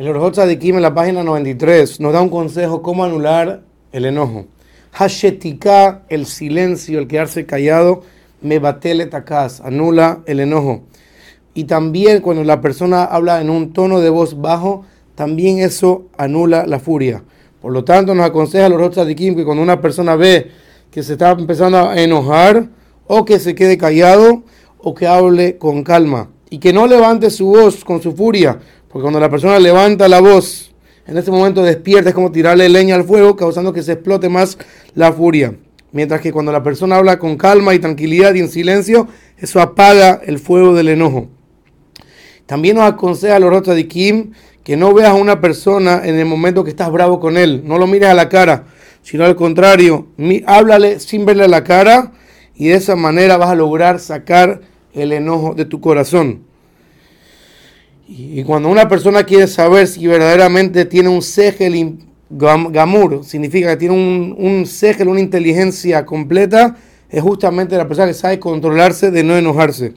El Orjot Tzadikim en la página 93 nos da un consejo cómo anular el enojo. Hashetika, el silencio, el quedarse callado, me batele takas, anula el enojo. Y también cuando la persona habla en un tono de voz bajo, también eso anula la furia. Por lo tanto, nos aconseja el Orjot Tzadikim que cuando una persona ve que se está empezando a enojar, o que se quede callado, o que hable con calma. Y que no levante su voz con su furia, porque cuando la persona levanta la voz, en ese momento despierta, es como tirarle leña al fuego, causando que se explote más la furia. Mientras que cuando la persona habla con calma y tranquilidad y en silencio, eso apaga el fuego del enojo. También nos aconseja los de Kim que no veas a una persona en el momento que estás bravo con él. No lo mires a la cara, sino al contrario, háblale sin verle a la cara y de esa manera vas a lograr sacar el enojo de tu corazón. Y cuando una persona quiere saber si verdaderamente tiene un segel gamur, significa que tiene un, un segel, una inteligencia completa, es justamente la persona que sabe controlarse de no enojarse.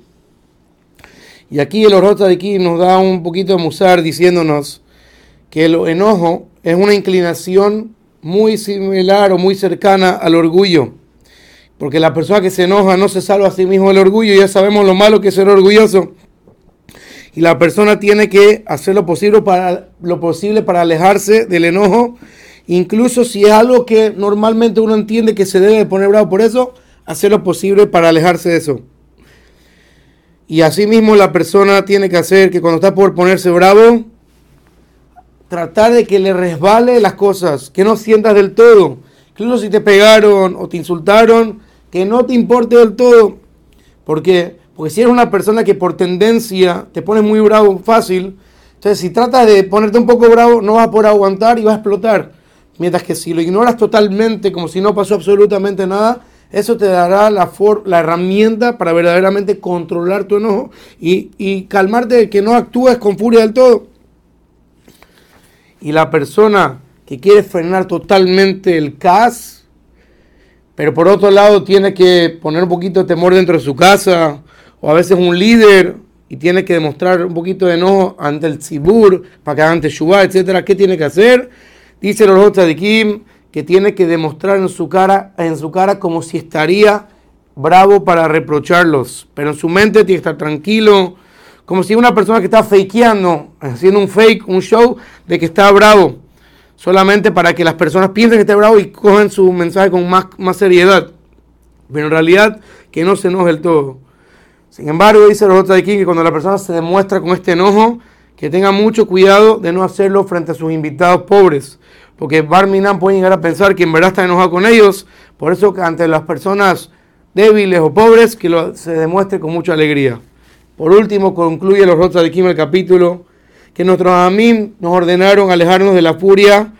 Y aquí el Orota de aquí nos da un poquito de musar diciéndonos que el enojo es una inclinación muy similar o muy cercana al orgullo. Porque la persona que se enoja no se salva a sí mismo del orgullo, ya sabemos lo malo que es ser orgulloso y la persona tiene que hacer lo posible para, lo posible para alejarse del enojo, incluso si es algo que normalmente uno entiende que se debe poner bravo por eso, hacer lo posible para alejarse de eso. Y asimismo la persona tiene que hacer que cuando está por ponerse bravo, tratar de que le resbale las cosas, que no sientas del todo. Incluso si te pegaron o te insultaron, que no te importe del todo. Porque porque si eres una persona que por tendencia te pone muy bravo fácil, entonces si tratas de ponerte un poco bravo, no vas a poder aguantar y vas a explotar. Mientras que si lo ignoras totalmente, como si no pasó absolutamente nada, eso te dará la, la herramienta para verdaderamente controlar tu enojo y, y calmarte de que no actúes con furia del todo. Y la persona que quiere frenar totalmente el CAS, pero por otro lado tiene que poner un poquito de temor dentro de su casa, o a veces un líder y tiene que demostrar un poquito de enojo ante el Tzibur, para que ante Shubá, etcétera, ¿qué tiene que hacer? Dice los de Kim que tiene que demostrar en su cara, en su cara como si estaría bravo para reprocharlos, pero en su mente tiene que estar tranquilo, como si una persona que está fakeando, haciendo un fake, un show de que está bravo, solamente para que las personas piensen que está bravo y cogen su mensaje con más, más seriedad, pero en realidad que no se enoje el todo. Sin embargo, dice los otros de aquí que cuando la persona se demuestra con este enojo, que tenga mucho cuidado de no hacerlo frente a sus invitados pobres, porque Barminan puede llegar a pensar que en verdad está enojado con ellos, por eso ante las personas débiles o pobres, que se demuestre con mucha alegría. Por último, concluye los otros de aquí el capítulo, que nuestros amim nos ordenaron alejarnos de la furia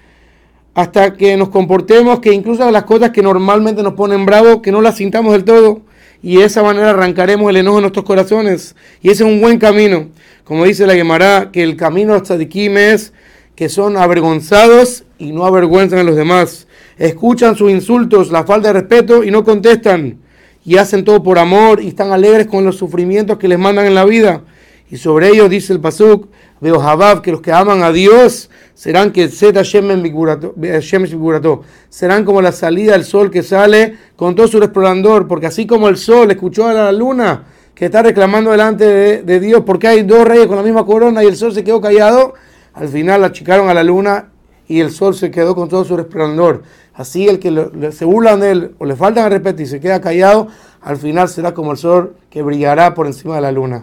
hasta que nos comportemos, que incluso las cosas que normalmente nos ponen bravos, que no las sintamos del todo, y de esa manera arrancaremos el enojo de nuestros corazones. Y ese es un buen camino. Como dice la Gemara, que el camino hasta tzadikim es que son avergonzados y no avergüenzan a los demás. Escuchan sus insultos, la falta de respeto y no contestan. Y hacen todo por amor y están alegres con los sufrimientos que les mandan en la vida. Y sobre ellos dice el Pasuk, veo Habab, que los que aman a Dios serán que serán como la salida del sol que sale con todo su resplandor, porque así como el sol escuchó a la luna que está reclamando delante de, Dios, porque hay dos reyes con la misma corona y el sol se quedó callado, al final achicaron a la luna y el sol se quedó con todo su resplandor. Así el que se burlan de él o le faltan el respeto y se queda callado, al final será como el sol que brillará por encima de la luna.